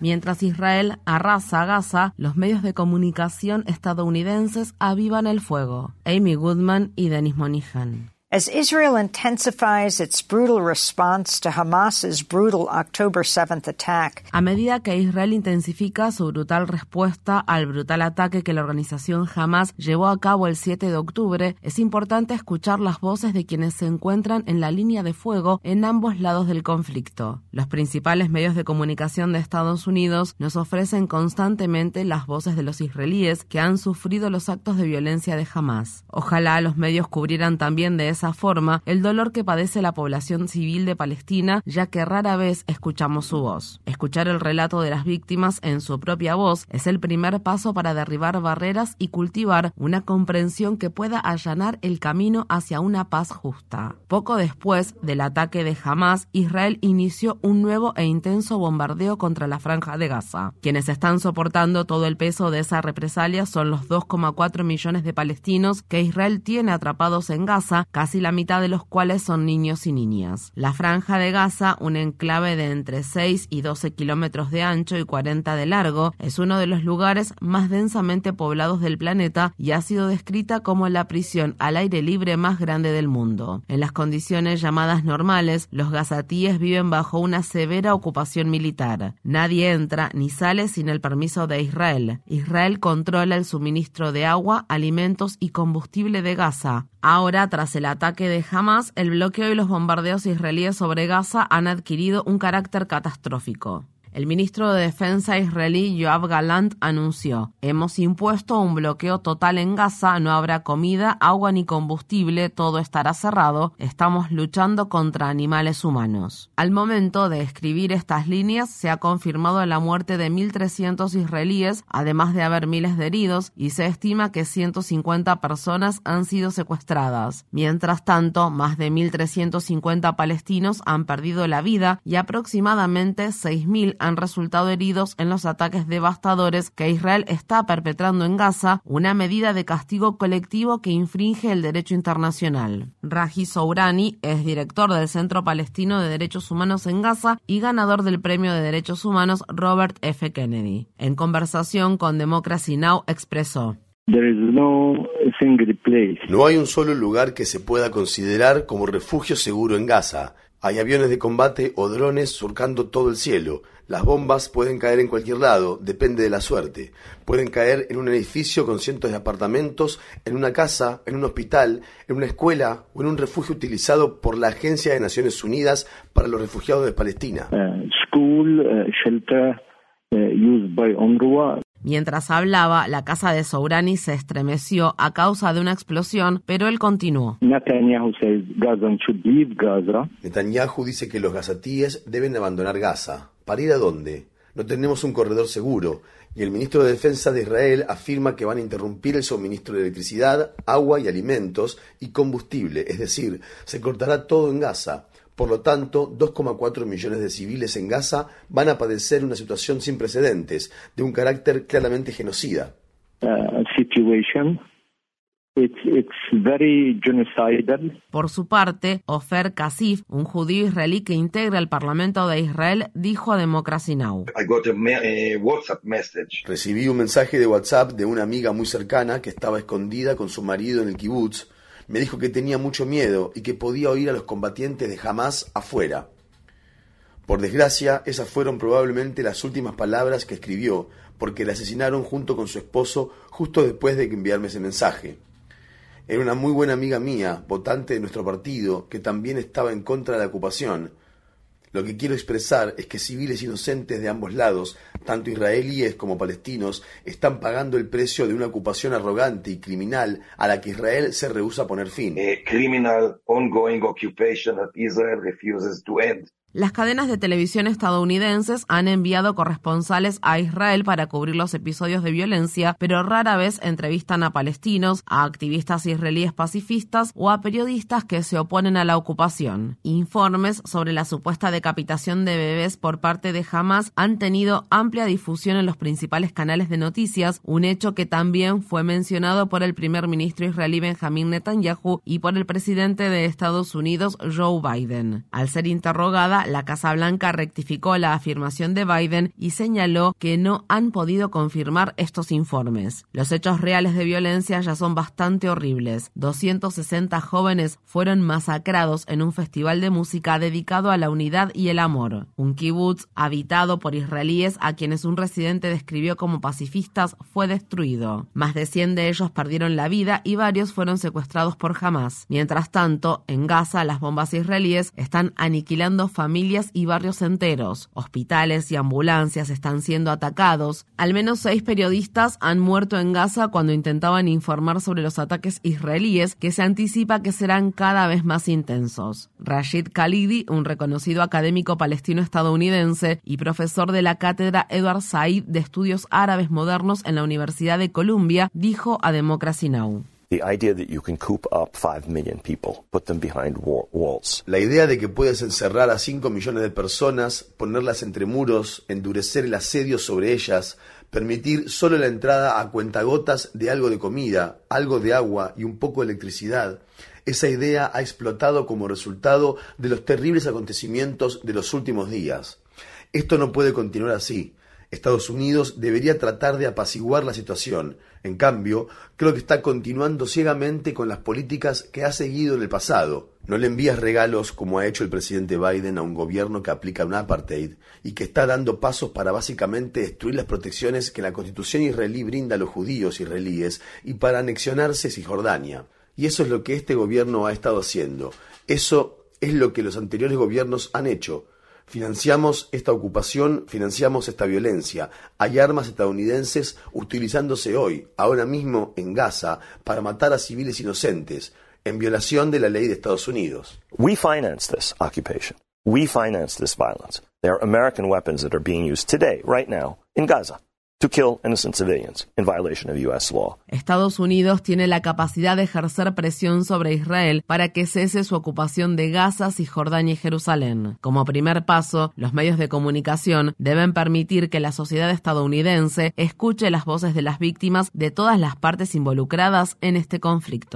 Mientras Israel arrasa Gaza, los medios de comunicación estadounidenses avivan el fuego. Amy Goodman y Denis Monihan. As Israel intensifies its brutal response to Hamas's brutal October 7th attack, a medida que Israel intensifica su brutal respuesta al brutal ataque que la organización Hamas llevó a cabo el 7 de octubre, es importante escuchar las voces de quienes se encuentran en la línea de fuego en ambos lados del conflicto. Los principales medios de comunicación de Estados Unidos nos ofrecen constantemente las voces de los israelíes que han sufrido los actos de violencia de Hamas. Ojalá los medios cubrieran también de esa forma el dolor que padece la población civil de Palestina, ya que rara vez escuchamos su voz. Escuchar el relato de las víctimas en su propia voz es el primer paso para derribar barreras y cultivar una comprensión que pueda allanar el camino hacia una paz justa. Poco después del ataque de Hamas, Israel inició un nuevo e intenso bombardeo contra la franja de Gaza. Quienes están soportando todo el peso de esa represalia son los 2,4 millones de palestinos que Israel tiene atrapados en Gaza, casi la mitad de los cuales son niños y niñas. La franja de Gaza, un enclave de entre 6 y 12 kilómetros de ancho y 40 de largo, es uno de los lugares más densamente poblados del planeta y ha sido descrita como la prisión al aire libre más grande del mundo. En las condiciones llamadas normales, los gazatíes viven bajo una severa ocupación militar. Nadie entra ni sale sin el permiso de Israel. Israel controla el suministro de agua, alimentos y combustible de Gaza. Ahora, tras el ataque de Hamas, el bloqueo y los bombardeos israelíes sobre Gaza han adquirido un carácter catastrófico. El ministro de Defensa israelí Yoav Galant anunció, hemos impuesto un bloqueo total en Gaza, no habrá comida, agua ni combustible, todo estará cerrado, estamos luchando contra animales humanos. Al momento de escribir estas líneas se ha confirmado la muerte de 1.300 israelíes, además de haber miles de heridos, y se estima que 150 personas han sido secuestradas. Mientras tanto, más de 1.350 palestinos han perdido la vida y aproximadamente 6.000 han resultado heridos en los ataques devastadores que Israel está perpetrando en Gaza, una medida de castigo colectivo que infringe el derecho internacional. Raji Sourani es director del Centro Palestino de Derechos Humanos en Gaza y ganador del Premio de Derechos Humanos Robert F. Kennedy. En conversación con Democracy Now! expresó. No hay un solo lugar que se pueda considerar como refugio seguro en Gaza. Hay aviones de combate o drones surcando todo el cielo. Las bombas pueden caer en cualquier lado, depende de la suerte. Pueden caer en un edificio con cientos de apartamentos, en una casa, en un hospital, en una escuela o en un refugio utilizado por la Agencia de Naciones Unidas para los Refugiados de Palestina. Uh, used by Mientras hablaba, la casa de Sourani se estremeció a causa de una explosión, pero él continuó. Netanyahu dice que los gazatíes deben abandonar Gaza. ¿Para ir a dónde? No tenemos un corredor seguro y el ministro de Defensa de Israel afirma que van a interrumpir el suministro de electricidad, agua y alimentos y combustible, es decir, se cortará todo en Gaza. Por lo tanto, 2,4 millones de civiles en Gaza van a padecer una situación sin precedentes, de un carácter claramente genocida. Uh, Por su parte, Ofer Kasif, un judío israelí que integra el Parlamento de Israel, dijo a Democracy Now! Recibí un mensaje de WhatsApp de una amiga muy cercana que estaba escondida con su marido en el kibutz me dijo que tenía mucho miedo y que podía oír a los combatientes de Hamas afuera. Por desgracia, esas fueron probablemente las últimas palabras que escribió, porque la asesinaron junto con su esposo justo después de enviarme ese mensaje. Era una muy buena amiga mía, votante de nuestro partido, que también estaba en contra de la ocupación, lo que quiero expresar es que civiles inocentes de ambos lados, tanto israelíes como palestinos, están pagando el precio de una ocupación arrogante y criminal a la que Israel se rehúsa a poner fin. A criminal ongoing occupation Israel refuses to end. Las cadenas de televisión estadounidenses han enviado corresponsales a Israel para cubrir los episodios de violencia, pero rara vez entrevistan a palestinos, a activistas israelíes pacifistas o a periodistas que se oponen a la ocupación. Informes sobre la supuesta decapitación de bebés por parte de Hamas han tenido amplia difusión en los principales canales de noticias, un hecho que también fue mencionado por el primer ministro israelí Benjamin Netanyahu y por el presidente de Estados Unidos Joe Biden. Al ser interrogada, la Casa Blanca rectificó la afirmación de Biden y señaló que no han podido confirmar estos informes. Los hechos reales de violencia ya son bastante horribles. 260 jóvenes fueron masacrados en un festival de música dedicado a la unidad y el amor. Un kibutz habitado por israelíes a quienes un residente describió como pacifistas fue destruido. Más de 100 de ellos perdieron la vida y varios fueron secuestrados por Hamas. Mientras tanto, en Gaza las bombas israelíes están aniquilando familias familias y barrios enteros. Hospitales y ambulancias están siendo atacados. Al menos seis periodistas han muerto en Gaza cuando intentaban informar sobre los ataques israelíes que se anticipa que serán cada vez más intensos. Rashid Khalidi, un reconocido académico palestino estadounidense y profesor de la cátedra Edward Said de Estudios Árabes Modernos en la Universidad de Columbia, dijo a Democracy Now! La idea de que puedes encerrar a 5 millones de personas, ponerlas entre muros, endurecer el asedio sobre ellas, permitir solo la entrada a cuentagotas de algo de comida, algo de agua y un poco de electricidad, esa idea ha explotado como resultado de los terribles acontecimientos de los últimos días. Esto no puede continuar así. Estados Unidos debería tratar de apaciguar la situación. En cambio, creo que está continuando ciegamente con las políticas que ha seguido en el pasado. No le envías regalos como ha hecho el presidente Biden a un gobierno que aplica un apartheid y que está dando pasos para básicamente destruir las protecciones que la constitución israelí brinda a los judíos israelíes y para anexionarse Cisjordania. Y eso es lo que este gobierno ha estado haciendo. Eso es lo que los anteriores gobiernos han hecho. Financiamos esta ocupación, financiamos esta violencia. Hay armas estadounidenses utilizándose hoy, ahora mismo en Gaza, para matar a civiles inocentes, en violación de la ley de Estados Unidos. We finance this occupation. We finance this violence. There are American weapons that are being used today, right now, in Gaza. Estados Unidos tiene la capacidad de ejercer presión sobre Israel para que cese su ocupación de Gaza, Cisjordania y Jerusalén. Como primer paso, los medios de comunicación deben permitir que la sociedad estadounidense escuche las voces de las víctimas de todas las partes involucradas en este conflicto.